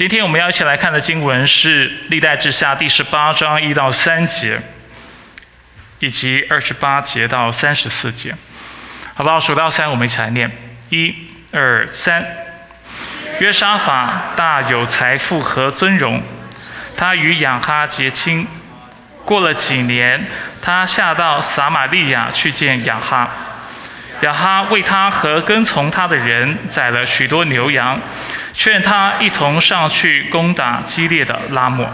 今天我们要一起来看的经文是《历代志下》第十八章一到三节，以及二十八节到三十四节。好不好？数到三，我们一起来念：一、二、三。约沙法大有财富和尊荣，他与亚哈结亲。过了几年，他下到撒玛利亚去见亚哈。亚哈为他和跟从他的人宰了许多牛羊，劝他一同上去攻打激烈的拉莫。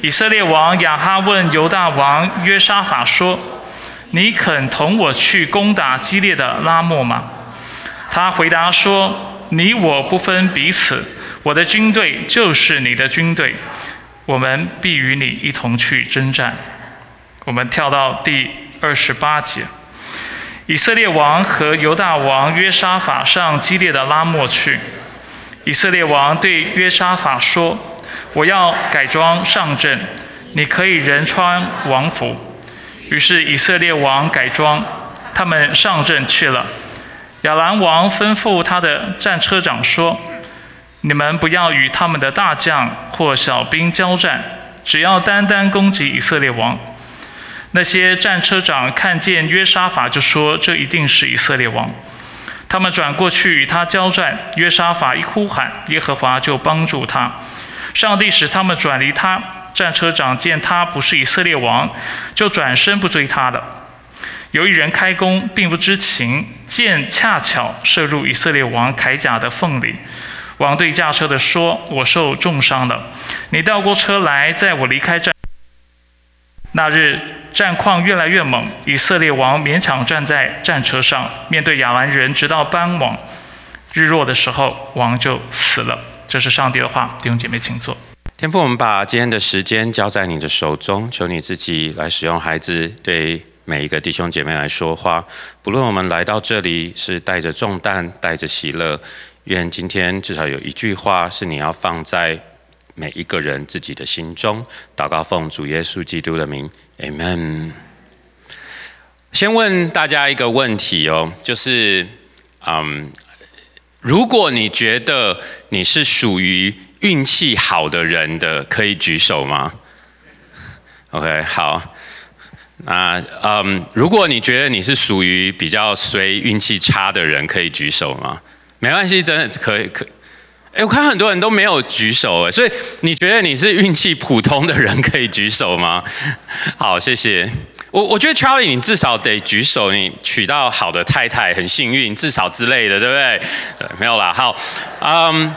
以色列王亚哈问犹大王约沙法说：“你肯同我去攻打激烈的拉莫吗？”他回答说：“你我不分彼此，我的军队就是你的军队，我们必与你一同去征战。”我们跳到第二十八节。以色列王和犹大王约沙法上激烈的拉莫去。以色列王对约沙法说：“我要改装上阵，你可以人穿王服。”于是以色列王改装，他们上阵去了。亚兰王吩咐他的战车长说：“你们不要与他们的大将或小兵交战，只要单单攻击以色列王。”那些战车长看见约沙法，就说：“这一定是以色列王。”他们转过去与他交战。约沙法一呼喊，耶和华就帮助他。上帝使他们转离他。战车长见他不是以色列王，就转身不追他了。有一人开弓，并不知情，箭恰巧射入以色列王铠甲的缝里。王对驾车的说：“我受重伤了，你倒过车来，在我离开战。”那日战况越来越猛，以色列王勉强站在战车上，面对亚兰人，直到傍晚日落的时候，王就死了。这是上帝的话，弟兄姐妹，请坐。天父，我们把今天的时间交在你的手中，求你自己来使用孩子，对每一个弟兄姐妹来说话。不论我们来到这里是带着重担，带着喜乐，愿今天至少有一句话是你要放在。每一个人自己的心中，祷告奉主耶稣基督的名，Amen。先问大家一个问题哦，就是，嗯，如果你觉得你是属于运气好的人的，可以举手吗？OK，好。那，嗯，如果你觉得你是属于比较随运气差的人，可以举手吗？没关系，真的可以，可。哎，我看很多人都没有举手哎，所以你觉得你是运气普通的人可以举手吗？好，谢谢。我我觉得 Charlie，你至少得举手，你娶到好的太太很幸运，至少之类的，对不对？对，没有啦。好，嗯。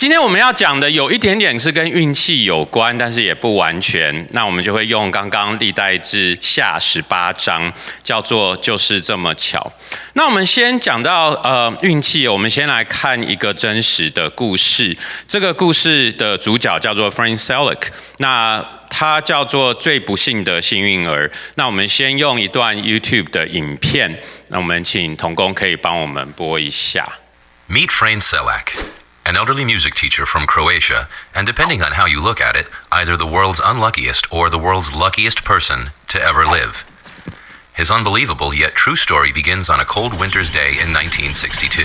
今天我们要讲的有一点点是跟运气有关，但是也不完全。那我们就会用刚刚历代志下十八章，叫做就是这么巧。那我们先讲到呃运气，我们先来看一个真实的故事。这个故事的主角叫做 Frank Selick，那他叫做最不幸的幸运儿。那我们先用一段 YouTube 的影片，那我们请童工可以帮我们播一下。Meet Frank Selick an elderly music teacher from Croatia, and depending on how you look at it, either the world's unluckiest or the world's luckiest person to ever live. His unbelievable yet true story begins on a cold winter's day in 1962.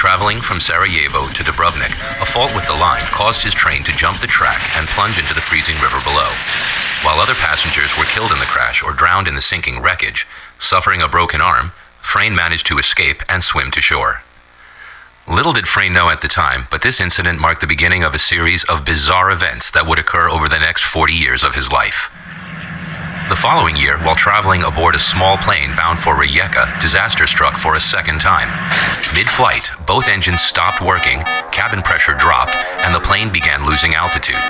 Traveling from Sarajevo to Dubrovnik, a fault with the line caused his train to jump the track and plunge into the freezing river below. While other passengers were killed in the crash or drowned in the sinking wreckage, suffering a broken arm, Frayne managed to escape and swim to shore. Little did Frey know at the time, but this incident marked the beginning of a series of bizarre events that would occur over the next 40 years of his life. The following year, while traveling aboard a small plane bound for Rijeka, disaster struck for a second time. Mid flight, both engines stopped working, cabin pressure dropped, and the plane began losing altitude.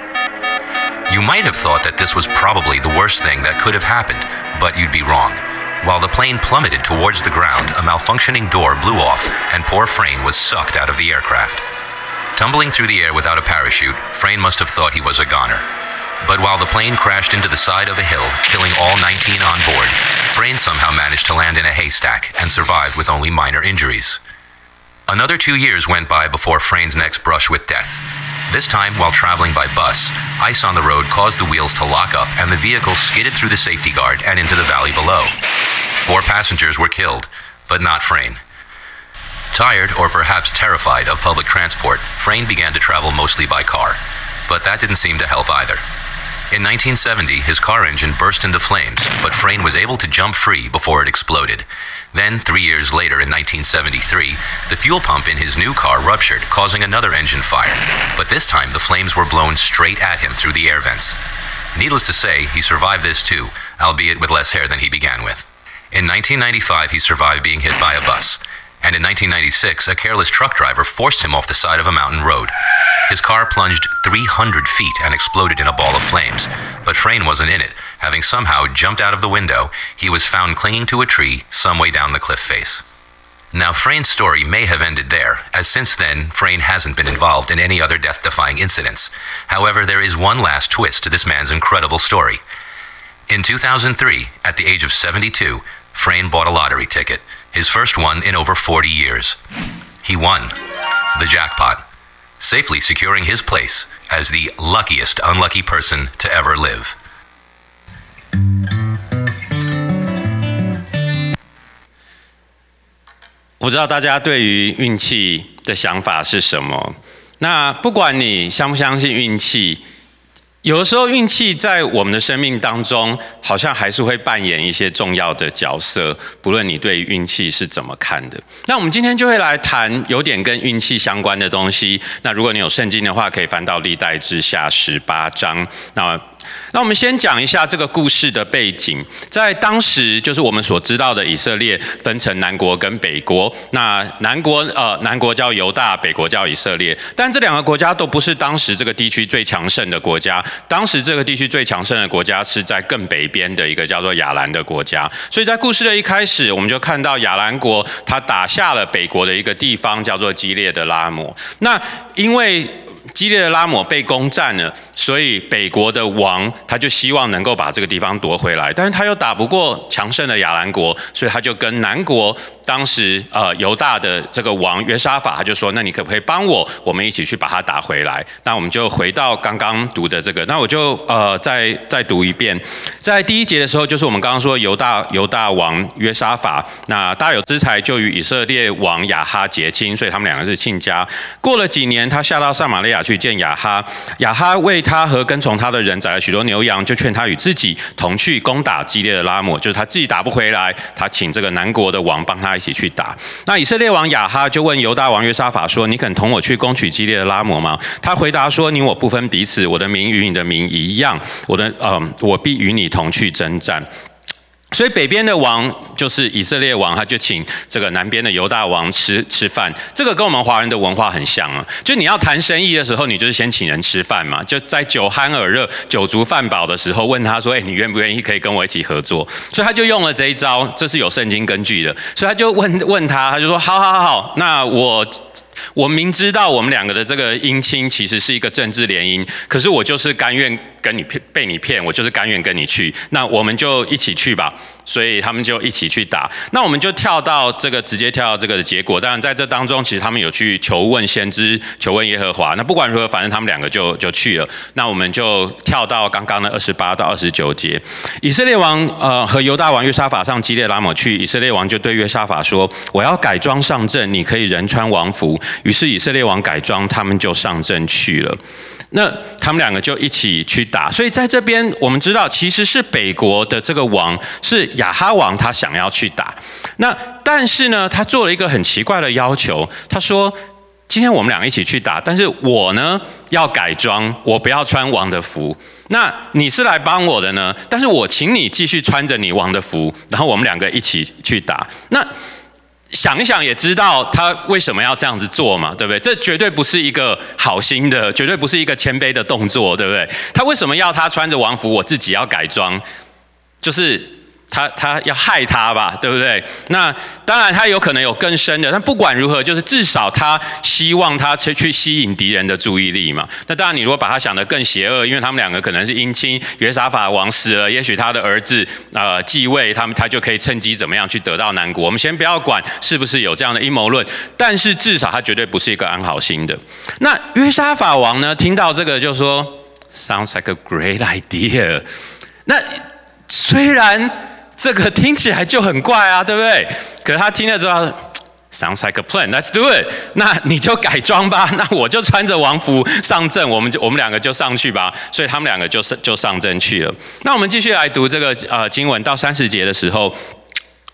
You might have thought that this was probably the worst thing that could have happened, but you'd be wrong. While the plane plummeted towards the ground, a malfunctioning door blew off, and poor Frayne was sucked out of the aircraft. Tumbling through the air without a parachute, Frayne must have thought he was a goner. But while the plane crashed into the side of a hill, killing all 19 on board, Frayne somehow managed to land in a haystack and survived with only minor injuries. Another two years went by before Frayne's next brush with death. This time, while traveling by bus, ice on the road caused the wheels to lock up and the vehicle skidded through the safety guard and into the valley below. Four passengers were killed, but not Frayne. Tired or perhaps terrified of public transport, Frayne began to travel mostly by car. But that didn't seem to help either. In 1970, his car engine burst into flames, but Frayne was able to jump free before it exploded. Then, three years later in 1973, the fuel pump in his new car ruptured, causing another engine fire. But this time, the flames were blown straight at him through the air vents. Needless to say, he survived this too, albeit with less hair than he began with. In 1995, he survived being hit by a bus. And in 1996, a careless truck driver forced him off the side of a mountain road. His car plunged 300 feet and exploded in a ball of flames, but Frayne wasn't in it. Having somehow jumped out of the window, he was found clinging to a tree some way down the cliff face. Now, Frayne's story may have ended there, as since then, Frayne hasn't been involved in any other death defying incidents. However, there is one last twist to this man's incredible story. In 2003, at the age of 72, Frayne bought a lottery ticket, his first one in over 40 years. He won the jackpot, safely securing his place as the luckiest unlucky person to ever live. 不知道大家对于运气的想法是什么。那不管你相不相信运气，有的时候运气在我们的生命当中，好像还是会扮演一些重要的角色。不论你对运气是怎么看的，那我们今天就会来谈有点跟运气相关的东西。那如果你有圣经的话，可以翻到历代之下十八章。那那我们先讲一下这个故事的背景。在当时，就是我们所知道的以色列分成南国跟北国。那南国呃，南国叫犹大，北国叫以色列。但这两个国家都不是当时这个地区最强盛的国家。当时这个地区最强盛的国家是在更北边的一个叫做亚兰的国家。所以在故事的一开始，我们就看到亚兰国他打下了北国的一个地方，叫做基列的拉摩。那因为激烈的拉姆被攻占了，所以北国的王他就希望能够把这个地方夺回来，但是他又打不过强盛的亚兰国，所以他就跟南国当时呃犹大的这个王约沙法，他就说：那你可不可以帮我，我们一起去把它打回来？那我们就回到刚刚读的这个，那我就呃再再读一遍，在第一节的时候，就是我们刚刚说犹大犹大王约沙法，那大有之才就与以色列王亚哈结亲，所以他们两个是亲家。过了几年，他下到撒玛利亚去见亚哈，亚哈为他和跟从他的人宰了许多牛羊，就劝他与自己同去攻打基列的拉姆，就是他自己打不回来，他请这个南国的王帮他一起去打。那以色列王亚哈就问犹大王约沙法说：“你肯同我去攻取激烈的拉摩吗？”他回答说：“你我不分彼此，我的名与你的名一样，我的嗯，我必与你同去征战。”所以北边的王就是以色列王，他就请这个南边的犹大王吃吃饭。这个跟我们华人的文化很像啊，就你要谈生意的时候，你就是先请人吃饭嘛。就在酒酣耳热、酒足饭饱的时候，问他说：“哎，你愿不愿意可以跟我一起合作？”所以他就用了这一招，这是有圣经根据的。所以他就问问他，他就说：“好好好，那我。”我明知道我们两个的这个姻亲其实是一个政治联姻，可是我就是甘愿跟你骗，被你骗，我就是甘愿跟你去，那我们就一起去吧。所以他们就一起去打。那我们就跳到这个，直接跳到这个的结果。当然在这当中，其实他们有去求问先知，求问耶和华。那不管如何，反正他们两个就就去了。那我们就跳到刚刚的二十八到二十九节。以色列王呃和犹大王约沙法上基列拉姆去，以色列王就对约沙法说：“我要改装上阵，你可以人穿王服。”于是以色列王改装，他们就上阵去了。那他们两个就一起去打，所以在这边我们知道，其实是北国的这个王是亚哈王，他想要去打。那但是呢，他做了一个很奇怪的要求，他说：“今天我们两个一起去打，但是我呢要改装，我不要穿王的服。那你是来帮我的呢？但是我请你继续穿着你王的服，然后我们两个一起去打。那。”想一想也知道他为什么要这样子做嘛，对不对？这绝对不是一个好心的，绝对不是一个谦卑的动作，对不对？他为什么要他穿着王服，我自己要改装？就是。他他要害他吧，对不对？那当然他有可能有更深的，但不管如何，就是至少他希望他去去吸引敌人的注意力嘛。那当然，你如果把他想得更邪恶，因为他们两个可能是姻亲，约沙法王死了，也许他的儿子呃继位，他们他就可以趁机怎么样去得到南国。我们先不要管是不是有这样的阴谋论，但是至少他绝对不是一个安好心的。那约沙法王呢，听到这个就说，Sounds like a great idea。那虽然。这个听起来就很怪啊，对不对？可是他听了之后，Sounds like a plan. Let's do it. 那你就改装吧。那我就穿着王服上阵，我们就我们两个就上去吧。所以他们两个就上就上阵去了。那我们继续来读这个呃经文到三十节的时候，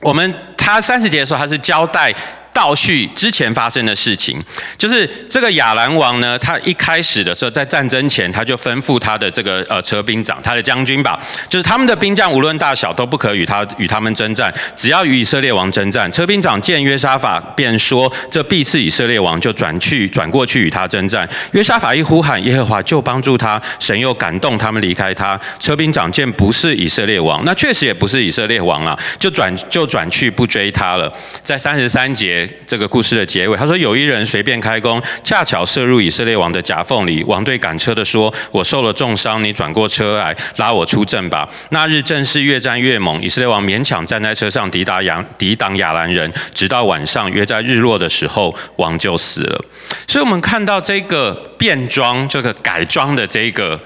我们他三十节的时候，他是交代。倒叙之前发生的事情，就是这个亚兰王呢，他一开始的时候，在战争前，他就吩咐他的这个呃车兵长，他的将军吧，就是他们的兵将无论大小都不可与他与他们征战，只要与以色列王征战。车兵长见约沙法，便说：这必是以色列王，就转去转过去与他征战。约沙法一呼喊耶和华，就帮助他，神又感动他们离开他。车兵长见不是以色列王，那确实也不是以色列王了，就转就转去不追他了。在三十三节。这个故事的结尾，他说有一人随便开弓，恰巧射入以色列王的夹缝里。王对赶车的说：“我受了重伤，你转过车来拉我出阵吧。”那日正是越战越猛，以色列王勉强站在车上抵挡亚抵挡亚兰人，直到晚上约在日落的时候，王就死了。所以，我们看到这个变装、这个改装的这个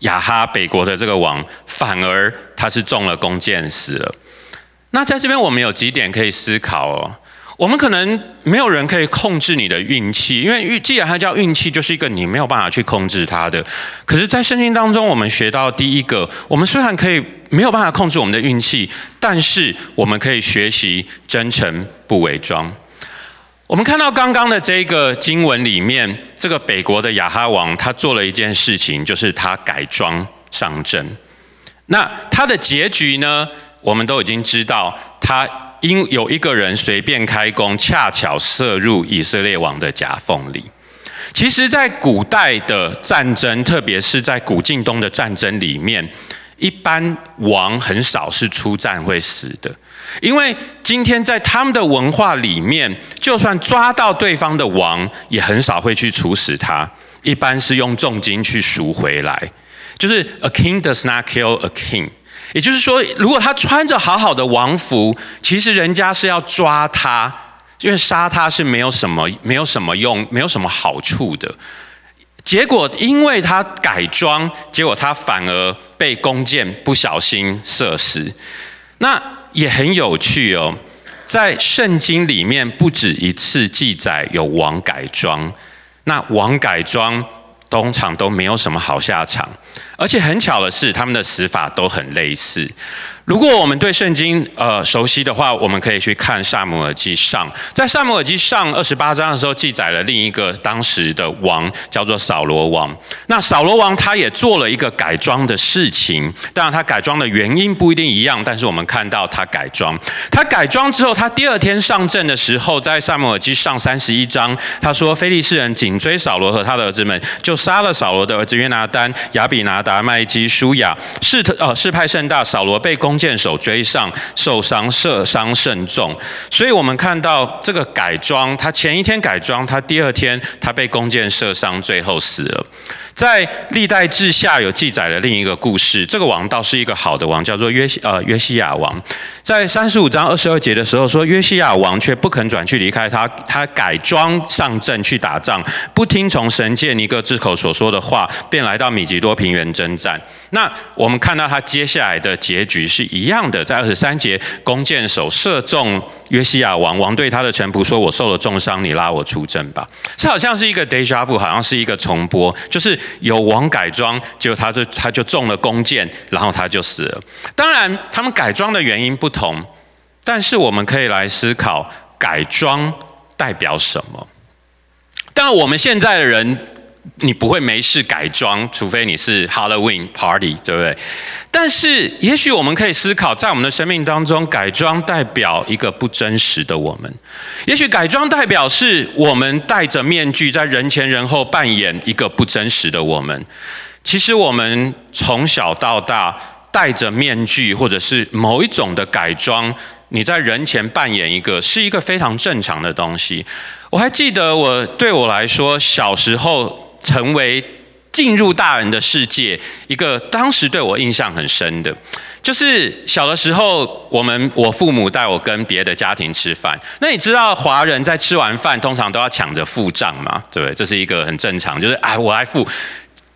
亚哈北国的这个王，反而他是中了弓箭死了。那在这边，我们有几点可以思考哦。我们可能没有人可以控制你的运气，因为运既然它叫运气，就是一个你没有办法去控制它的。可是，在圣经当中，我们学到第一个，我们虽然可以没有办法控制我们的运气，但是我们可以学习真诚不伪装。我们看到刚刚的这个经文里面，这个北国的亚哈王他做了一件事情，就是他改装上阵。那他的结局呢？我们都已经知道他。因有一个人随便开弓，恰巧射入以色列王的夹缝里。其实，在古代的战争，特别是在古晋东的战争里面，一般王很少是出战会死的，因为今天在他们的文化里面，就算抓到对方的王，也很少会去处死他，一般是用重金去赎回来。就是 a king does not kill a king。也就是说，如果他穿着好好的王服，其实人家是要抓他，因为杀他是没有什么、没有什么用、没有什么好处的。结果，因为他改装，结果他反而被弓箭不小心射死。那也很有趣哦，在圣经里面不止一次记载有王改装，那王改装通常都没有什么好下场。而且很巧的是，他们的死法都很类似。如果我们对圣经呃熟悉的话，我们可以去看萨姆尔记上，在萨姆尔记上二十八章的时候，记载了另一个当时的王，叫做扫罗王。那扫罗王他也做了一个改装的事情，当然他改装的原因不一定一样，但是我们看到他改装。他改装之后，他第二天上阵的时候，在萨姆尔记上三十一章，他说非利士人紧追扫罗和他的儿子们，就杀了扫罗的儿子约拿丹、亚比拿达麦基、舒雅，是特呃事派甚大，扫罗被攻。弓箭手追上，受伤，射伤甚重。所以我们看到这个改装，他前一天改装，他第二天他被弓箭射伤，最后死了。在历代志下有记载了另一个故事，这个王倒是一个好的王，叫做约西呃约西亚王。在三十五章二十二节的时候说，约西亚王却不肯转去离开他，他改装上阵去打仗，不听从神借尼各之口所说的话，便来到米吉多平原征战。那我们看到他接下来的结局是一样的，在二十三节，弓箭手射中约西亚王，王对他的臣仆说：“我受了重伤，你拉我出阵吧。”这好像是一个 deja vu，好像是一个重播，就是有王改装，结果他就他就中了弓箭，然后他就死了。当然，他们改装的原因不同，但是我们可以来思考改装代表什么。当然，我们现在的人。你不会没事改装，除非你是 Halloween party，对不对？但是，也许我们可以思考，在我们的生命当中，改装代表一个不真实的我们。也许改装代表是我们戴着面具，在人前人后扮演一个不真实的我们。其实，我们从小到大戴着面具，或者是某一种的改装，你在人前扮演一个，是一个非常正常的东西。我还记得，我对我来说，小时候。成为进入大人的世界，一个当时对我印象很深的，就是小的时候，我们我父母带我跟别的家庭吃饭。那你知道华人在吃完饭通常都要抢着付账吗？对不对？这是一个很正常，就是哎，我来付。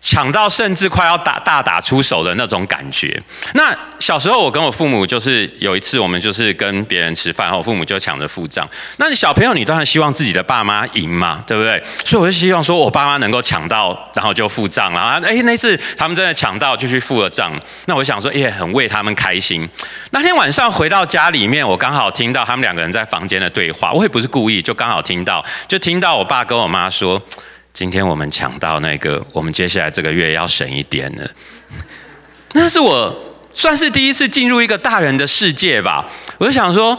抢到甚至快要打大打出手的那种感觉。那小时候我跟我父母就是有一次我们就是跟别人吃饭，然后我父母就抢着付账。那你小朋友你当然希望自己的爸妈赢嘛，对不对？所以我就希望说我爸妈能够抢到，然后就付账了啊。哎，那次他们真的抢到就去付了账，那我想说也很为他们开心。那天晚上回到家里面，我刚好听到他们两个人在房间的对话，我也不是故意，就刚好听到，就听到我爸跟我妈说。今天我们抢到那个，我们接下来这个月要省一点了。那是我算是第一次进入一个大人的世界吧。我就想说，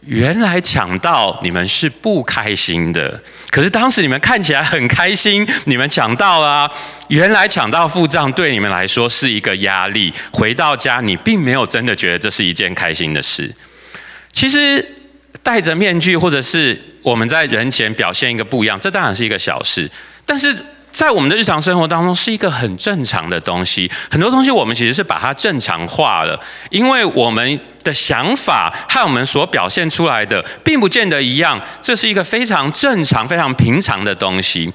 原来抢到你们是不开心的，可是当时你们看起来很开心，你们抢到了。原来抢到付账对你们来说是一个压力，回到家你并没有真的觉得这是一件开心的事。其实戴着面具，或者是我们在人前表现一个不一样，这当然是一个小事。但是在我们的日常生活当中，是一个很正常的东西。很多东西我们其实是把它正常化了，因为我们的想法和我们所表现出来的并不见得一样。这是一个非常正常、非常平常的东西。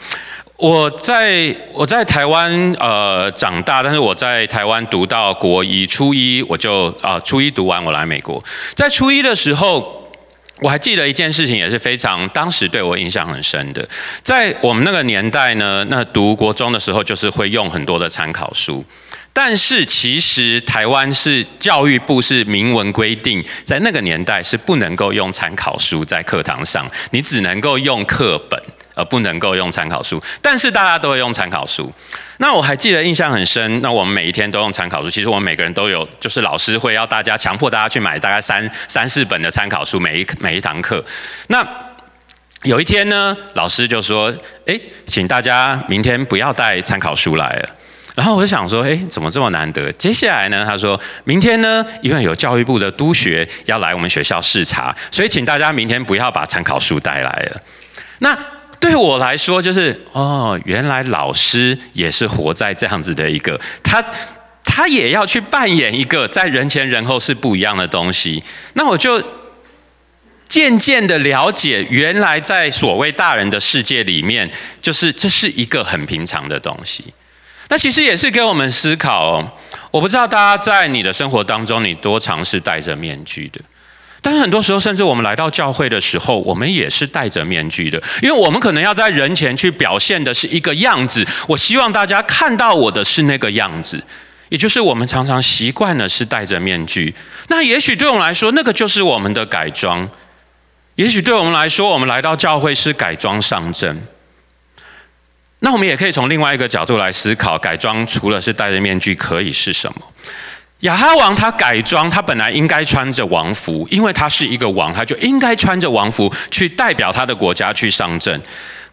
我在我在台湾呃长大，但是我在台湾读到国一、初一，我就啊初一读完，我来美国。在初一的时候。我还记得一件事情，也是非常当时对我印象很深的。在我们那个年代呢，那读国中的时候，就是会用很多的参考书。但是其实台湾是教育部是明文规定，在那个年代是不能够用参考书在课堂上，你只能够用课本。而不能够用参考书，但是大家都会用参考书。那我还记得印象很深。那我们每一天都用参考书，其实我们每个人都有，就是老师会要大家强迫大家去买大概三三四本的参考书，每一每一堂课。那有一天呢，老师就说：“哎，请大家明天不要带参考书来了。”然后我就想说：“哎，怎么这么难得？”接下来呢，他说明天呢，因为有教育部的督学要来我们学校视察，所以请大家明天不要把参考书带来了。那对我来说，就是哦，原来老师也是活在这样子的一个，他他也要去扮演一个在人前人后是不一样的东西。那我就渐渐的了解，原来在所谓大人的世界里面，就是这是一个很平常的东西。那其实也是给我们思考哦。我不知道大家在你的生活当中，你多尝试戴着面具的。但是很多时候，甚至我们来到教会的时候，我们也是戴着面具的，因为我们可能要在人前去表现的是一个样子。我希望大家看到我的是那个样子，也就是我们常常习惯的是戴着面具。那也许对我们来说，那个就是我们的改装；也许对我们来说，我们来到教会是改装上阵。那我们也可以从另外一个角度来思考，改装除了是戴着面具，可以是什么？亚哈王他改装，他本来应该穿着王服，因为他是一个王，他就应该穿着王服去代表他的国家去上阵。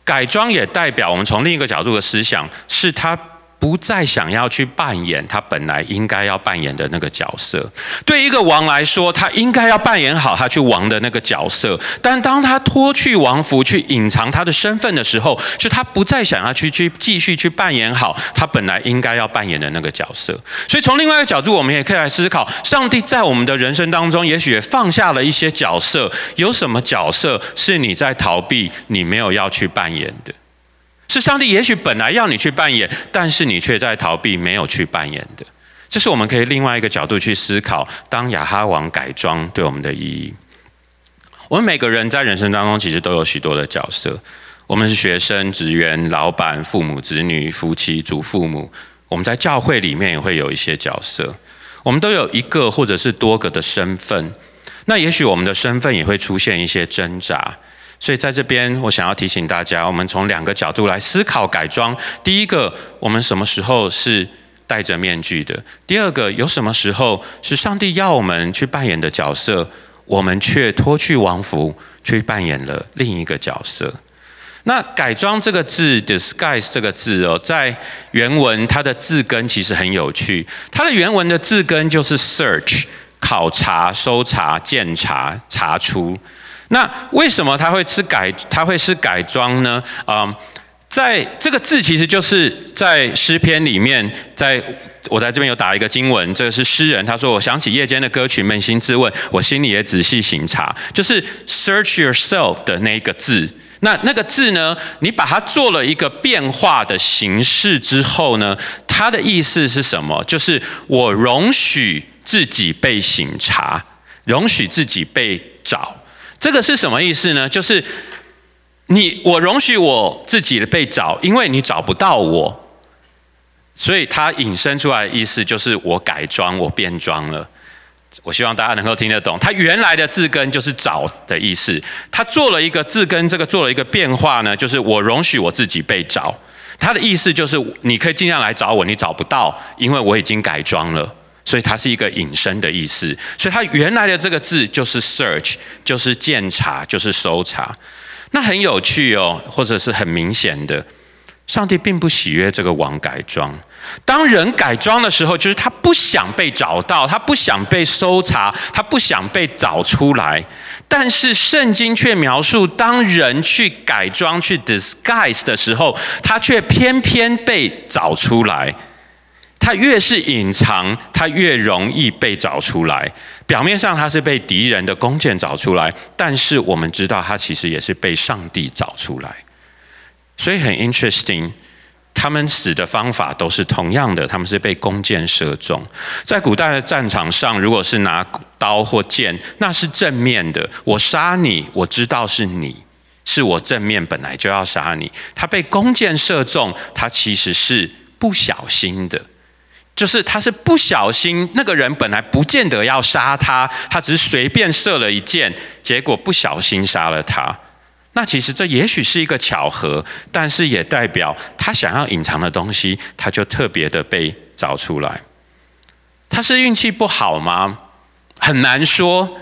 改装也代表我们从另一个角度的思想，是他。不再想要去扮演他本来应该要扮演的那个角色。对一个王来说，他应该要扮演好他去王的那个角色。但当他脱去王服去隐藏他的身份的时候，是他不再想要去去继续去扮演好他本来应该要扮演的那个角色。所以从另外一个角度，我们也可以来思考：上帝在我们的人生当中，也许也放下了一些角色。有什么角色是你在逃避，你没有要去扮演的？是上帝也许本来要你去扮演，但是你却在逃避，没有去扮演的。这是我们可以另外一个角度去思考，当亚哈王改装对我们的意义。我们每个人在人生当中其实都有许多的角色，我们是学生、职员、老板、父母、子女、夫妻、祖父母。我们在教会里面也会有一些角色，我们都有一个或者是多个的身份。那也许我们的身份也会出现一些挣扎。所以在这边，我想要提醒大家，我们从两个角度来思考改装。第一个，我们什么时候是戴着面具的？第二个，有什么时候是上帝要我们去扮演的角色，我们却脱去王服去扮演了另一个角色？那改装这个字，disguise 这个字哦，在原文它的字根其实很有趣，它的原文的字根就是 search，考察、搜查、检查、查出。那为什么他会是改？他会是改装呢？啊，在这个字其实就是在诗篇里面，在我在这边有打一个经文，这个是诗人他说：“我想起夜间的歌曲，扪心自问，我心里也仔细醒察，就是 search yourself 的那一个字。那那个字呢，你把它做了一个变化的形式之后呢，它的意思是什么？就是我容许自己被醒察，容许自己被找。这个是什么意思呢？就是你我容许我自己被找，因为你找不到我。所以它引申出来的意思就是我改装，我变装了。我希望大家能够听得懂。它原来的字根就是找的意思，它做了一个字根，这个做了一个变化呢，就是我容许我自己被找。它的意思就是你可以尽量来找我，你找不到，因为我已经改装了。所以它是一个引申的意思。所以它原来的这个字就是 search，就是鉴查，就是搜查。那很有趣哦，或者是很明显的。上帝并不喜悦这个王改装。当人改装的时候，就是他不想被找到，他不想被搜查，他不想被找出来。但是圣经却描述，当人去改装、去 disguise 的时候，他却偏偏被找出来。他越是隐藏，他越容易被找出来。表面上他是被敌人的弓箭找出来，但是我们知道，他其实也是被上帝找出来。所以很 interesting，他们死的方法都是同样的，他们是被弓箭射中。在古代的战场上，如果是拿刀或剑，那是正面的，我杀你，我知道是你，是我正面本来就要杀你。他被弓箭射中，他其实是不小心的，就是他是不小心，那个人本来不见得要杀他，他只是随便射了一箭，结果不小心杀了他。那其实这也许是一个巧合，但是也代表他想要隐藏的东西，他就特别的被找出来。他是运气不好吗？很难说。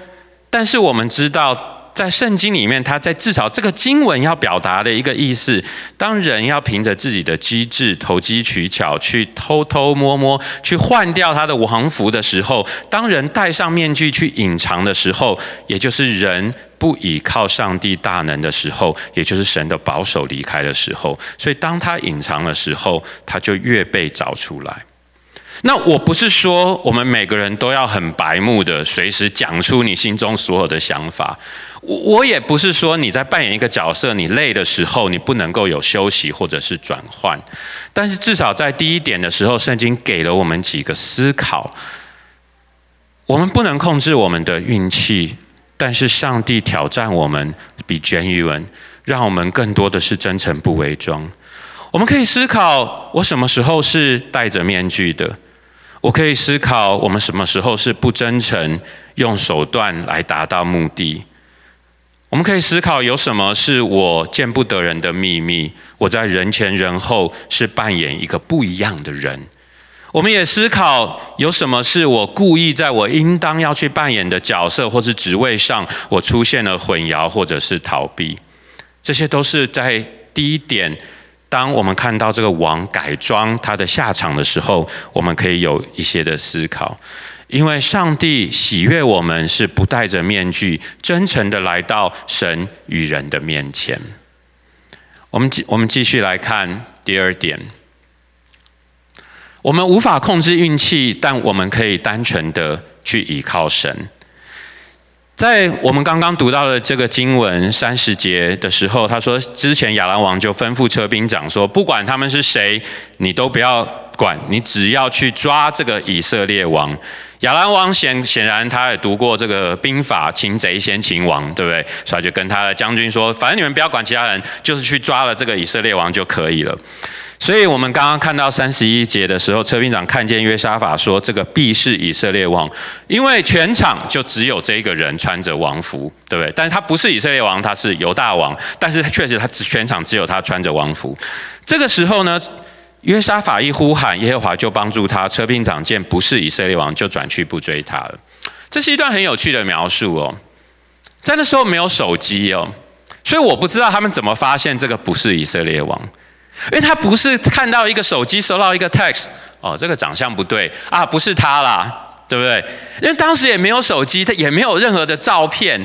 但是我们知道。在圣经里面，他在至少这个经文要表达的一个意思：当人要凭着自己的机智、投机取巧去偷偷摸摸去换掉他的王服的时候，当人戴上面具去隐藏的时候，也就是人不倚靠上帝大能的时候，也就是神的保守离开的时候。所以，当他隐藏的时候，他就越被找出来。那我不是说我们每个人都要很白目的随时讲出你心中所有的想法，我我也不是说你在扮演一个角色，你累的时候你不能够有休息或者是转换，但是至少在第一点的时候，圣经给了我们几个思考。我们不能控制我们的运气，但是上帝挑战我们，be genuine，让我们更多的是真诚不伪装。我们可以思考，我什么时候是戴着面具的？我可以思考，我们什么时候是不真诚，用手段来达到目的？我们可以思考，有什么是我见不得人的秘密？我在人前人后是扮演一个不一样的人。我们也思考，有什么是我故意在我应当要去扮演的角色或是职位上，我出现了混淆或者是逃避？这些都是在第一点。当我们看到这个王改装他的下场的时候，我们可以有一些的思考，因为上帝喜悦我们是不戴着面具，真诚的来到神与人的面前。我们继我们继续来看第二点，我们无法控制运气，但我们可以单纯的去依靠神。在我们刚刚读到的这个经文三十节的时候，他说：“之前亚兰王就吩咐车兵长说，不管他们是谁，你都不要管，你只要去抓这个以色列王。”亚兰王显显然他也读过这个兵法，擒贼先擒王，对不对？所以就跟他的将军说：“反正你们不要管其他人，就是去抓了这个以色列王就可以了。”所以，我们刚刚看到三十一节的时候，车兵长看见约沙法说：“这个必是以色列王，因为全场就只有这一个人穿着王服，对不对？但是他不是以色列王，他是犹大王，但是确实他全场只有他穿着王服。这个时候呢，约沙法一呼喊，耶和华就帮助他。车兵长见不是以色列王，就转去不追他了。这是一段很有趣的描述哦。在那时候没有手机哦，所以我不知道他们怎么发现这个不是以色列王。”因为他不是看到一个手机收到一个 text，哦，这个长相不对啊，不是他啦，对不对？因为当时也没有手机，他也没有任何的照片。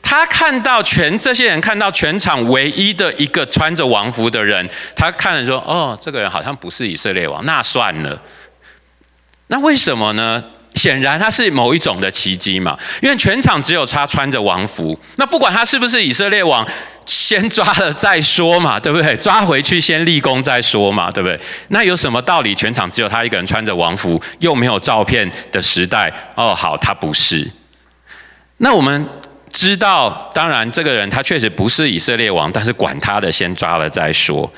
他看到全这些人看到全场唯一的一个穿着王服的人，他看了说：“哦，这个人好像不是以色列王，那算了。”那为什么呢？显然他是某一种的奇迹嘛，因为全场只有他穿着王服。那不管他是不是以色列王。先抓了再说嘛，对不对？抓回去先立功再说嘛，对不对？那有什么道理？全场只有他一个人穿着王服，又没有照片的时代？哦，好，他不是。那我们知道，当然这个人他确实不是以色列王，但是管他的，先抓了再说。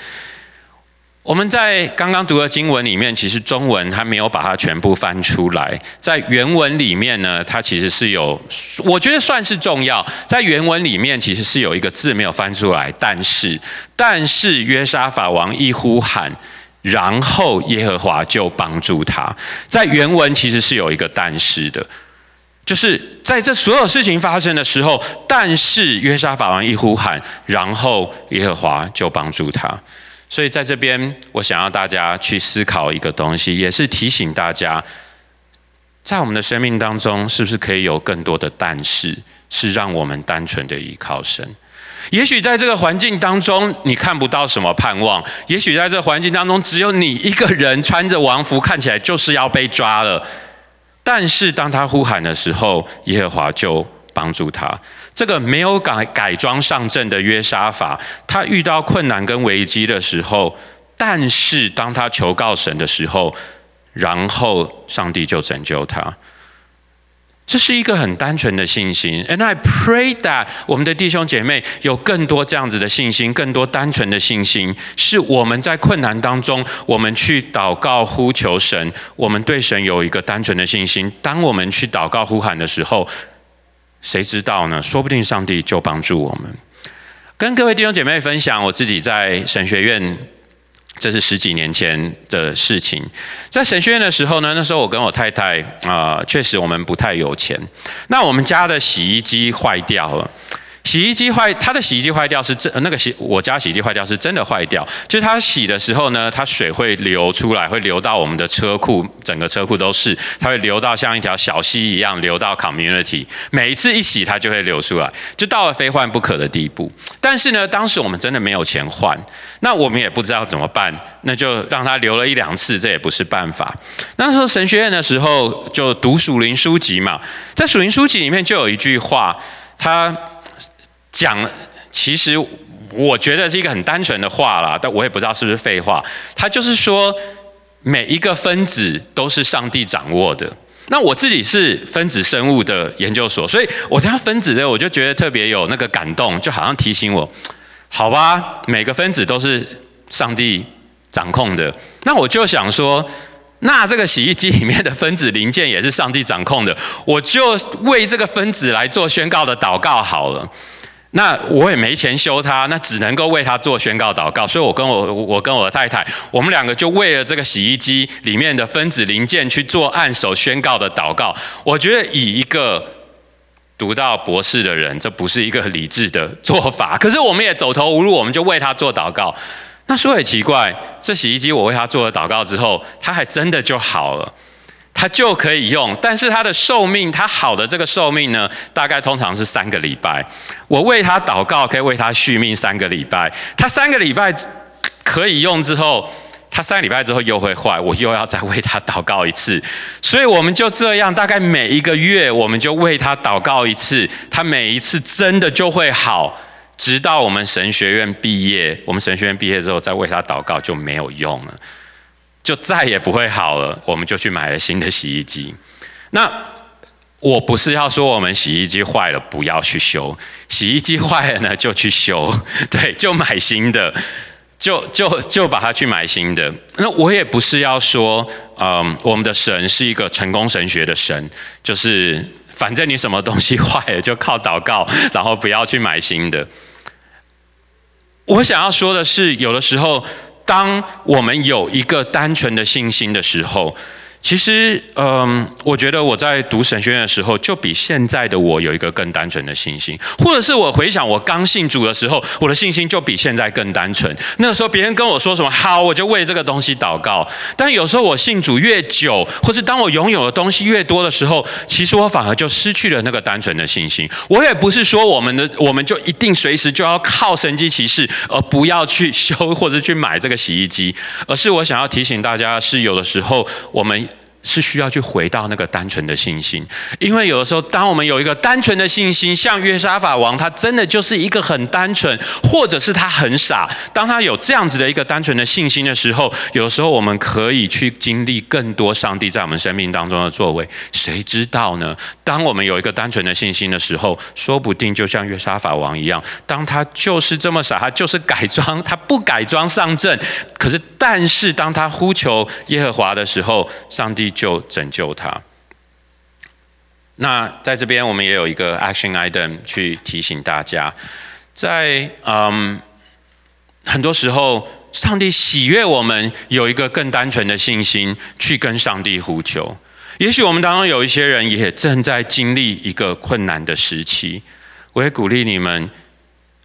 我们在刚刚读的经文里面，其实中文它没有把它全部翻出来。在原文里面呢，它其实是有，我觉得算是重要。在原文里面，其实是有一个字没有翻出来，但是，但是约沙法王一呼喊，然后耶和华就帮助他。在原文其实是有一个但是的，就是在这所有事情发生的时候，但是约沙法王一呼喊，然后耶和华就帮助他。所以在这边，我想要大家去思考一个东西，也是提醒大家，在我们的生命当中，是不是可以有更多的但是，是让我们单纯的依靠神？也许在这个环境当中，你看不到什么盼望；也许在这环境当中，只有你一个人穿着王服，看起来就是要被抓了。但是当他呼喊的时候，耶和华就帮助他。这个没有改改装上阵的约沙法，他遇到困难跟危机的时候，但是当他求告神的时候，然后上帝就拯救他。这是一个很单纯的信心。And I pray that 我们的弟兄姐妹有更多这样子的信心，更多单纯的信心，是我们在困难当中，我们去祷告呼求神，我们对神有一个单纯的信心。当我们去祷告呼喊的时候。谁知道呢？说不定上帝就帮助我们。跟各位弟兄姐妹分享我自己在神学院，这是十几年前的事情。在神学院的时候呢，那时候我跟我太太啊，确实我们不太有钱。那我们家的洗衣机坏掉了。洗衣机坏，它的洗衣机坏掉是真，那个洗我家洗衣机坏掉是真的坏掉，就是它洗的时候呢，它水会流出来，会流到我们的车库，整个车库都是，它会流到像一条小溪一样流到 community，每一次一洗它就会流出来，就到了非换不可的地步。但是呢，当时我们真的没有钱换，那我们也不知道怎么办，那就让它流了一两次，这也不是办法。那时候神学院的时候就读属灵书籍嘛，在属灵书籍里面就有一句话，它。讲，其实我觉得是一个很单纯的话啦，但我也不知道是不是废话。他就是说，每一个分子都是上帝掌握的。那我自己是分子生物的研究所，所以我听到分子的，我就觉得特别有那个感动，就好像提醒我，好吧，每个分子都是上帝掌控的。那我就想说，那这个洗衣机里面的分子零件也是上帝掌控的，我就为这个分子来做宣告的祷告好了。那我也没钱修它，那只能够为它做宣告祷告。所以我跟我我跟我的太太，我们两个就为了这个洗衣机里面的分子零件去做按手宣告的祷告。我觉得以一个读到博士的人，这不是一个理智的做法。可是我们也走投无路，我们就为他做祷告。那说也奇怪，这洗衣机我为他做了祷告之后，他还真的就好了。它就可以用，但是它的寿命，它好的这个寿命呢，大概通常是三个礼拜。我为它祷告，可以为它续命三个礼拜。它三个礼拜可以用之后，它三个礼拜之后又会坏，我又要再为它祷告一次。所以我们就这样，大概每一个月，我们就为它祷告一次。它每一次真的就会好，直到我们神学院毕业。我们神学院毕业之后，再为它祷告就没有用了。就再也不会好了，我们就去买了新的洗衣机。那我不是要说我们洗衣机坏了不要去修，洗衣机坏了呢就去修，对，就买新的，就就就把它去买新的。那我也不是要说，嗯，我们的神是一个成功神学的神，就是反正你什么东西坏了就靠祷告，然后不要去买新的。我想要说的是，有的时候。当我们有一个单纯的信心的时候。其实，嗯，我觉得我在读神学院的时候，就比现在的我有一个更单纯的信心，或者是我回想我刚信主的时候，我的信心就比现在更单纯。那个时候别人跟我说什么好，我就为这个东西祷告。但有时候我信主越久，或是当我拥有的东西越多的时候，其实我反而就失去了那个单纯的信心。我也不是说我们的 我们就一定随时就要靠神机骑士，而不要去修或者去买这个洗衣机，而是我想要提醒大家，是有的时候我们。是需要去回到那个单纯的信心，因为有的时候，当我们有一个单纯的信心，像约沙法王，他真的就是一个很单纯，或者是他很傻。当他有这样子的一个单纯的信心的时候，有时候我们可以去经历更多上帝在我们生命当中的作为。谁知道呢？当我们有一个单纯的信心的时候，说不定就像约沙法王一样，当他就是这么傻，他就是改装，他不改装上阵。可是，但是当他呼求耶和华的时候，上帝。就拯救他。那在这边，我们也有一个 action item 去提醒大家，在嗯，很多时候，上帝喜悦我们有一个更单纯的信心，去跟上帝呼求。也许我们当中有一些人也正在经历一个困难的时期，我也鼓励你们。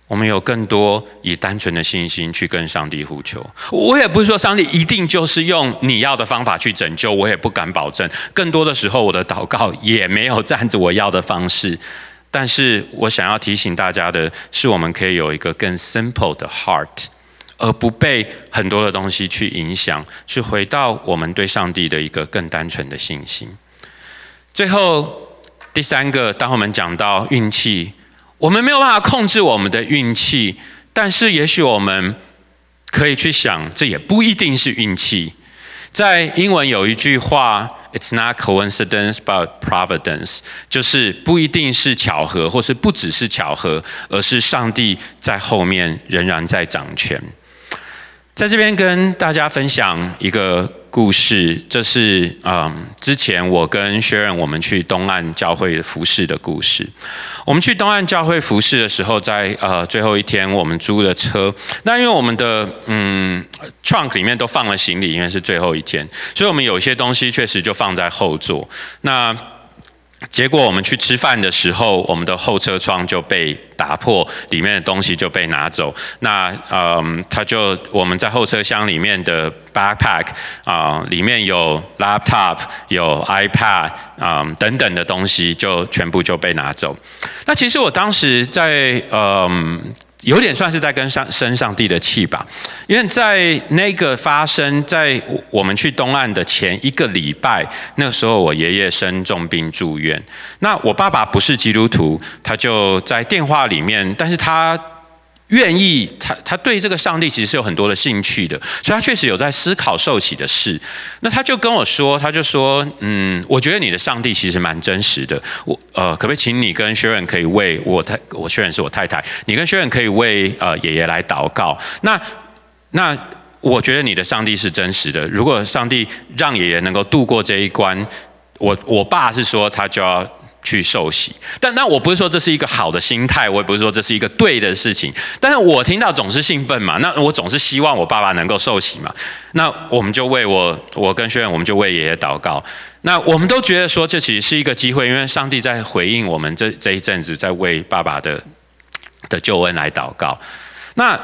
我们有更多以单纯的信心去跟上帝呼求。我也不是说上帝一定就是用你要的方法去拯救，我也不敢保证。更多的时候，我的祷告也没有站着我要的方式。但是我想要提醒大家的是，我们可以有一个更 simple 的 heart，而不被很多的东西去影响，去回到我们对上帝的一个更单纯的信心。最后第三个，当我们讲到运气。我们没有办法控制我们的运气，但是也许我们可以去想，这也不一定是运气。在英文有一句话，"It's not coincidence but providence"，就是不一定是巧合，或是不只是巧合，而是上帝在后面仍然在掌权。在这边跟大家分享一个。故事，这是嗯，之前我跟薛仁我们去东岸教会服侍的故事。我们去东岸教会服侍的时候，在呃最后一天，我们租了车。那因为我们的嗯 trunk 里面都放了行李，因为是最后一天，所以我们有一些东西确实就放在后座。那结果我们去吃饭的时候，我们的后车窗就被打破，里面的东西就被拿走。那嗯，他就我们在后车厢里面的 backpack 啊，里面有 laptop、有 iPad 啊等等的东西，就全部就被拿走。那其实我当时在嗯。有点算是在跟上生上帝的气吧，因为在那个发生在我们去东岸的前一个礼拜，那时候我爷爷生重病住院，那我爸爸不是基督徒，他就在电话里面，但是他。愿意，他他对这个上帝其实是有很多的兴趣的，所以他确实有在思考受洗的事。那他就跟我说，他就说，嗯，我觉得你的上帝其实蛮真实的。我呃，可不可以请你跟薛仁可以为我太，我薛仁是我太太，你跟薛仁可以为呃爷爷来祷告。那那我觉得你的上帝是真实的。如果上帝让爷爷能够度过这一关，我我爸是说他就要。去受洗，但那我不是说这是一个好的心态，我也不是说这是一个对的事情，但是我听到总是兴奋嘛，那我总是希望我爸爸能够受洗嘛，那我们就为我，我跟轩辕，我们就为爷爷祷告，那我们都觉得说这其实是一个机会，因为上帝在回应我们这这一阵子在为爸爸的的救恩来祷告，那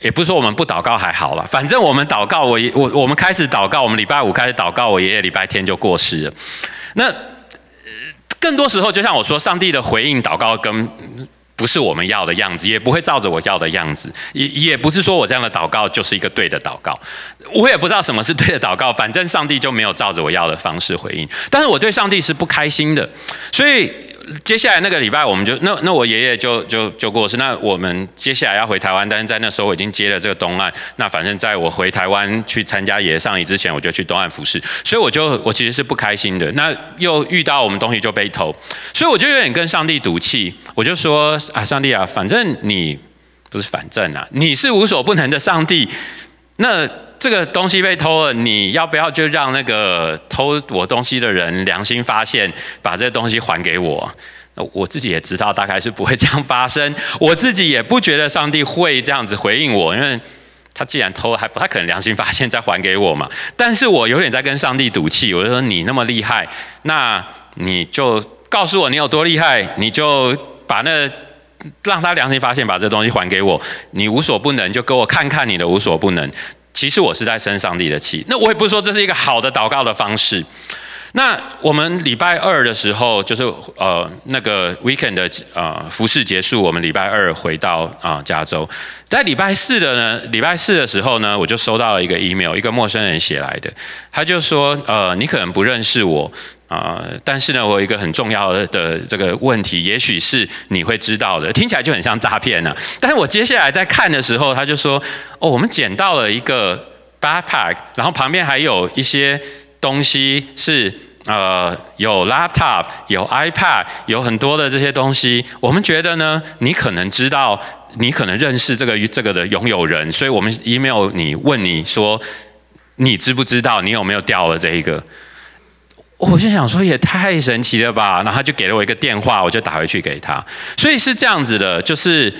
也不是说我们不祷告还好了，反正我们祷告，我我我们开始祷告，我们礼拜五开始祷告，我爷爷礼拜天就过世了，那。更多时候，就像我说，上帝的回应祷告跟不是我们要的样子，也不会照着我要的样子，也也不是说我这样的祷告就是一个对的祷告。我也不知道什么是对的祷告，反正上帝就没有照着我要的方式回应。但是我对上帝是不开心的，所以。接下来那个礼拜，我们就那那我爷爷就就就过世。那我们接下来要回台湾，但是在那时候我已经接了这个东岸。那反正在我回台湾去参加爷爷丧礼之前，我就去东岸服侍。所以我就我其实是不开心的。那又遇到我们东西就被偷，所以我就有点跟上帝赌气。我就说啊，上帝啊，反正你不是反正啊，你是无所不能的上帝。那这个东西被偷了，你要不要就让那个偷我东西的人良心发现，把这东西还给我？我自己也知道，大概是不会这样发生。我自己也不觉得上帝会这样子回应我，因为他既然偷了，还不太可能良心发现再还给我嘛。但是我有点在跟上帝赌气，我就说你那么厉害，那你就告诉我你有多厉害，你就把那让他良心发现，把这东西还给我。你无所不能，就给我看看你的无所不能。其实我是在生上帝的气，那我也不是说这是一个好的祷告的方式。那我们礼拜二的时候，就是呃那个 weekend 的呃服饰结束，我们礼拜二回到啊加州。在礼拜四的呢，礼拜四的时候呢，我就收到了一个 email，一个陌生人写来的，他就说呃你可能不认识我啊，但是呢我有一个很重要的这个问题，也许是你会知道的，听起来就很像诈骗呢。但是我接下来在看的时候，他就说哦我们捡到了一个 backpack，然后旁边还有一些。东西是呃有 laptop 有 iPad 有很多的这些东西，我们觉得呢，你可能知道，你可能认识这个这个的拥有人，所以我们 email 你问你说，你知不知道你有没有掉了这一个？我就想说也太神奇了吧，然后他就给了我一个电话，我就打回去给他，所以是这样子的，就是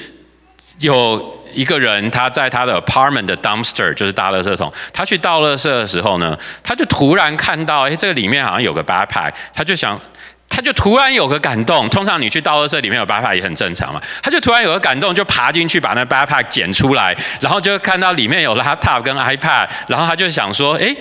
有。一个人他在他的 apartment 的 dumpster 就是大垃圾桶，他去倒垃圾的时候呢，他就突然看到，哎，这个里面好像有个 backpack，他就想，他就突然有个感动。通常你去倒垃圾里面有 backpack 也很正常嘛，他就突然有个感动，就爬进去把那 backpack 捡出来，然后就看到里面有 laptop 跟 iPad，然后他就想说，哎。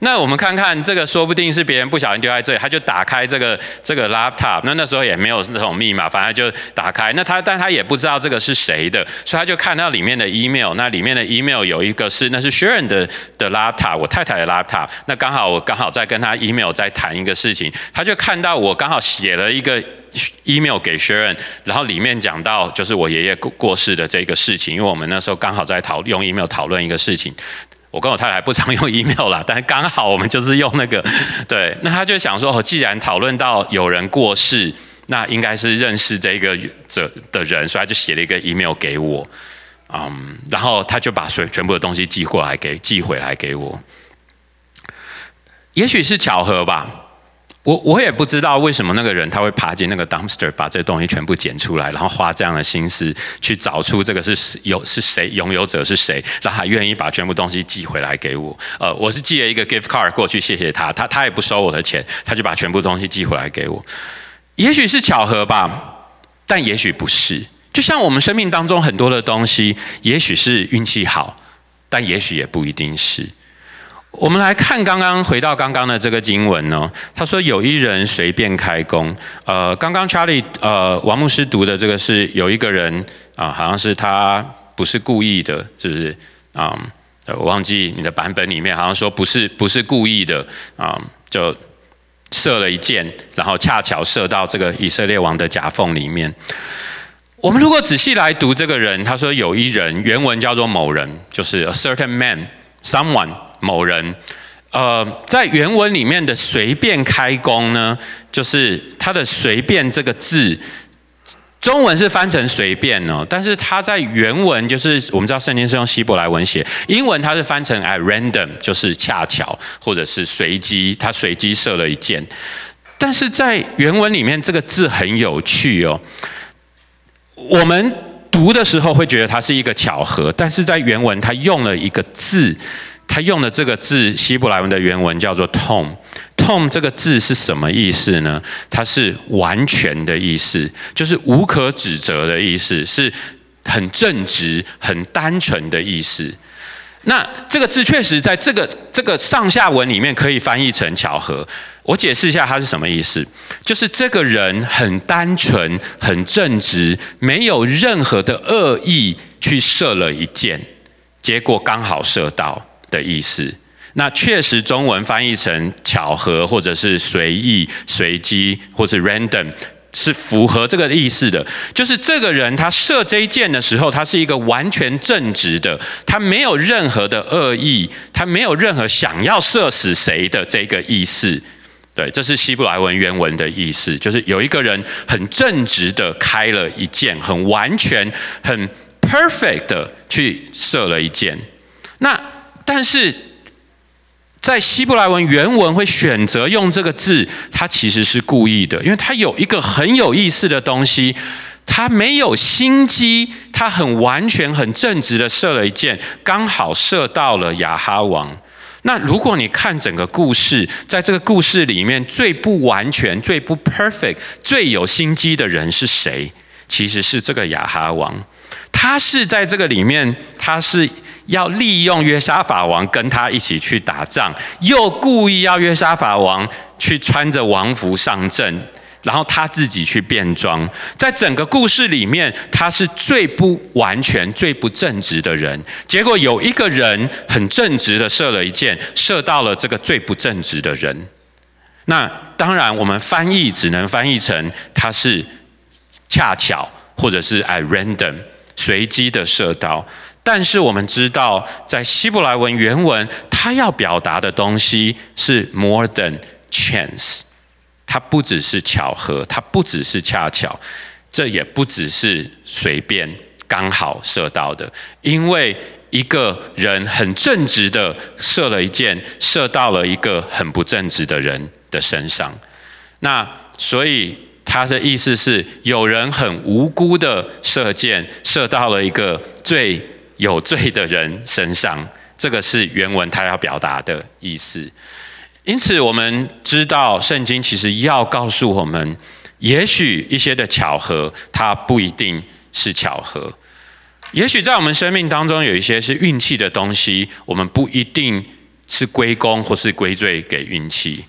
那我们看看这个，说不定是别人不小心丢在这里，他就打开这个这个 laptop。那那时候也没有那种密码，反正就打开。那他，但他也不知道这个是谁的，所以他就看到里面的 email。那里面的 email 有一个是那是 Sharon 的的 laptop，我太太的 laptop。那刚好我刚好在跟他 email 在谈一个事情，他就看到我刚好写了一个 email 给 Sharon，然后里面讲到就是我爷爷过过世的这个事情，因为我们那时候刚好在讨用 email 讨论一个事情。我跟我太太不常用 email 啦，但刚好我们就是用那个，对，那他就想说，哦，既然讨论到有人过世，那应该是认识这个者的人，所以他就写了一个 email 给我，嗯，然后他就把所全部的东西寄过来给寄回来给我，也许是巧合吧。我我也不知道为什么那个人他会爬进那个 dumpster 把这东西全部捡出来，然后花这样的心思去找出这个是有是谁拥有者是谁，然后还愿意把全部东西寄回来给我。呃，我是寄了一个 gift card 过去谢谢他，他他也不收我的钱，他就把全部东西寄回来给我。也许是巧合吧，但也许不是。就像我们生命当中很多的东西，也许是运气好，但也许也不一定是。我们来看刚刚回到刚刚的这个经文呢，他说有一人随便开工，呃，刚刚 Charlie 呃王牧师读的这个是有一个人啊，好像是他不是故意的，是不是啊？我忘记你的版本里面好像说不是不是故意的啊，就射了一箭，然后恰巧射到这个以色列王的夹缝里面。我们如果仔细来读这个人，他说有一人，原文叫做某人，就是 a certain man，someone。某人，呃，在原文里面的“随便开工”呢，就是他的“随便”这个字，中文是翻成“随便”哦，但是他在原文就是我们知道圣经是用希伯来文写，英文它是翻成 “at random”，就是恰巧或者是随机，他随机射了一箭。但是在原文里面这个字很有趣哦，我们读的时候会觉得它是一个巧合，但是在原文它用了一个字。他用的这个字，希伯来文的原文叫做 “tom”。“tom” 这个字是什么意思呢？它是完全的意思，就是无可指责的意思，是很正直、很单纯的意思。那这个字确实在这个这个上下文里面可以翻译成巧合。我解释一下它是什么意思，就是这个人很单纯、很正直，没有任何的恶意去射了一箭，结果刚好射到。的意思，那确实中文翻译成巧合，或者是随意、随机，或是 random，是符合这个意思的。就是这个人他射这一箭的时候，他是一个完全正直的，他没有任何的恶意，他没有任何想要射死谁的这个意思。对，这是希伯来文原文的意思，就是有一个人很正直的开了一箭，很完全、很 perfect 的去射了一箭。那但是在希伯来文原文会选择用这个字，它其实是故意的，因为它有一个很有意思的东西，它没有心机，它很完全、很正直的射了一箭，刚好射到了亚哈王。那如果你看整个故事，在这个故事里面，最不完全、最不 perfect、最有心机的人是谁？其实是这个亚哈王，他是在这个里面，他是。要利用约沙法王跟他一起去打仗，又故意要约沙法王去穿着王服上阵，然后他自己去变装。在整个故事里面，他是最不完全、最不正直的人。结果有一个人很正直的射了一箭，射到了这个最不正直的人。那当然，我们翻译只能翻译成他是恰巧，或者是 at random 随机的射到。但是我们知道，在希伯来文原文，它要表达的东西是 more than chance，它不只是巧合，它不只是恰巧，这也不只是随便刚好射到的，因为一个人很正直的射了一箭，射到了一个很不正直的人的身上，那所以他的意思是，有人很无辜的射箭，射到了一个最。有罪的人身上，这个是原文他要表达的意思。因此，我们知道圣经其实要告诉我们，也许一些的巧合，它不一定是巧合。也许在我们生命当中有一些是运气的东西，我们不一定是归功或是归罪给运气。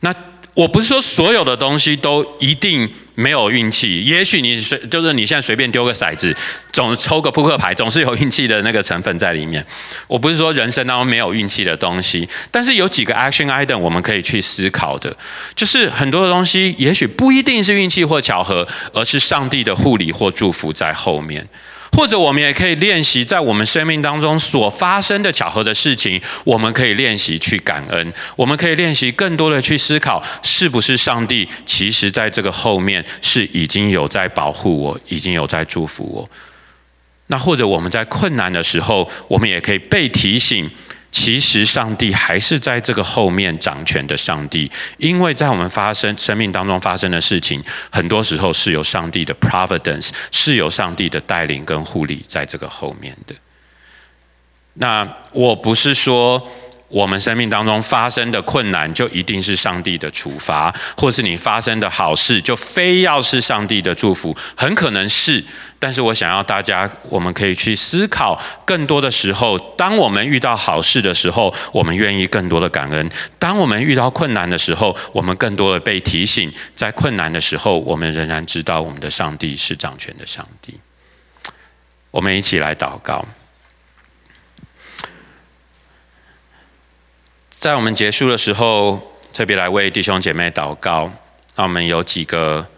那我不是说所有的东西都一定没有运气，也许你随就是你现在随便丢个骰子，总抽个扑克牌，总是有运气的那个成分在里面。我不是说人生当中没有运气的东西，但是有几个 action item 我们可以去思考的，就是很多的东西也许不一定是运气或巧合，而是上帝的护理或祝福在后面。或者我们也可以练习，在我们生命当中所发生的巧合的事情，我们可以练习去感恩，我们可以练习更多的去思考，是不是上帝其实在这个后面是已经有在保护我，已经有在祝福我。那或者我们在困难的时候，我们也可以被提醒。其实上帝还是在这个后面掌权的上帝，因为在我们发生生命当中发生的事情，很多时候是由上帝的 providence，是由上帝的带领跟护理在这个后面的。那我不是说。我们生命当中发生的困难，就一定是上帝的处罚，或是你发生的好事，就非要是上帝的祝福，很可能是。但是我想要大家，我们可以去思考，更多的时候，当我们遇到好事的时候，我们愿意更多的感恩；当我们遇到困难的时候，我们更多的被提醒，在困难的时候，我们仍然知道我们的上帝是掌权的上帝。我们一起来祷告。在我们结束的时候，特别来为弟兄姐妹祷告。那我们有几个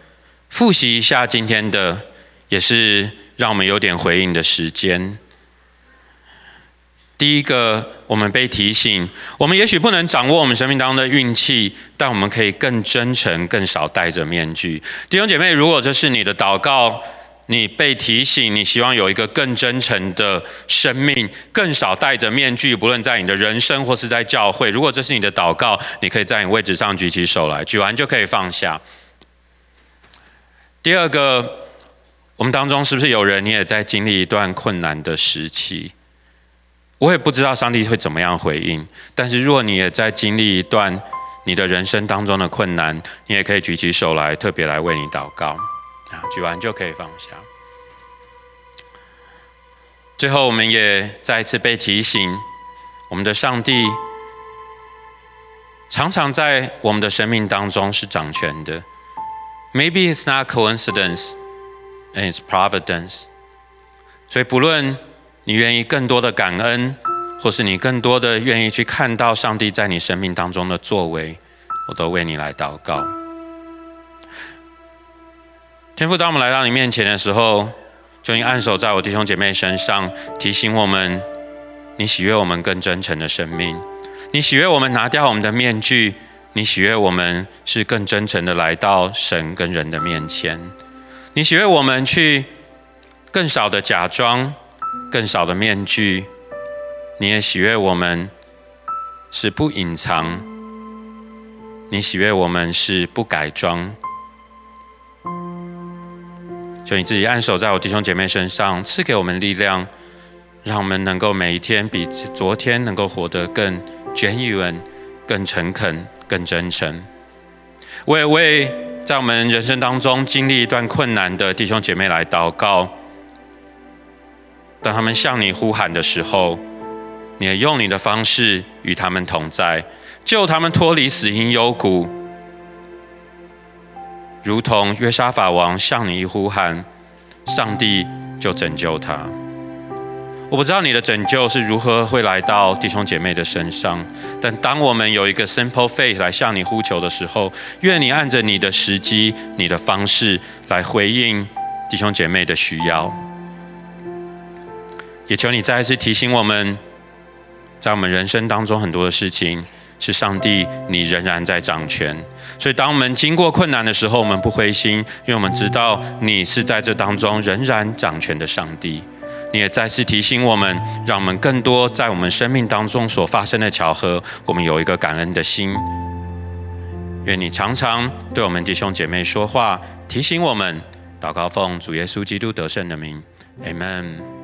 复习一下今天的，也是让我们有点回应的时间。第一个，我们被提醒，我们也许不能掌握我们生命当中的运气，但我们可以更真诚、更少戴着面具。弟兄姐妹，如果这是你的祷告，你被提醒，你希望有一个更真诚的生命，更少戴着面具，不论在你的人生或是在教会。如果这是你的祷告，你可以在你位置上举起手来，举完就可以放下。第二个，我们当中是不是有人你也在经历一段困难的时期？我也不知道上帝会怎么样回应，但是如果你也在经历一段你的人生当中的困难，你也可以举起手来，特别来为你祷告。啊，举完就可以放下。最后，我们也再一次被提醒，我们的上帝常常在我们的生命当中是掌权的。Maybe it's not coincidence, and it's providence。所以，不论你愿意更多的感恩，或是你更多的愿意去看到上帝在你生命当中的作为，我都为你来祷告。天父，当我们来到你面前的时候，求你按手在我弟兄姐妹身上，提醒我们，你喜悦我们更真诚的生命，你喜悦我们拿掉我们的面具，你喜悦我们是更真诚的来到神跟人的面前，你喜悦我们去更少的假装，更少的面具，你也喜悦我们是不隐藏，你喜悦我们是不改装。求你自己按手在我弟兄姐妹身上，赐给我们力量，让我们能够每一天比昨天能够活得更 genuine、更诚恳、更真诚。我也为在我们人生当中经历一段困难的弟兄姐妹来祷告。当他们向你呼喊的时候，你也用你的方式与他们同在，救他们脱离死荫幽谷，如同约沙法王向你一呼喊，上帝就拯救他。我不知道你的拯救是如何会来到弟兄姐妹的身上，但当我们有一个 simple faith 来向你呼求的时候，愿你按着你的时机、你的方式来回应弟兄姐妹的需要。也求你再一次提醒我们，在我们人生当中很多的事情是上帝你仍然在掌权，所以当我们经过困难的时候，我们不灰心，因为我们知道你是在这当中仍然掌权的上帝。你也再次提醒我们，让我们更多在我们生命当中所发生的巧合，我们有一个感恩的心。愿你常常对我们弟兄姐妹说话，提醒我们。祷告奉主耶稣基督得胜的名，Amen。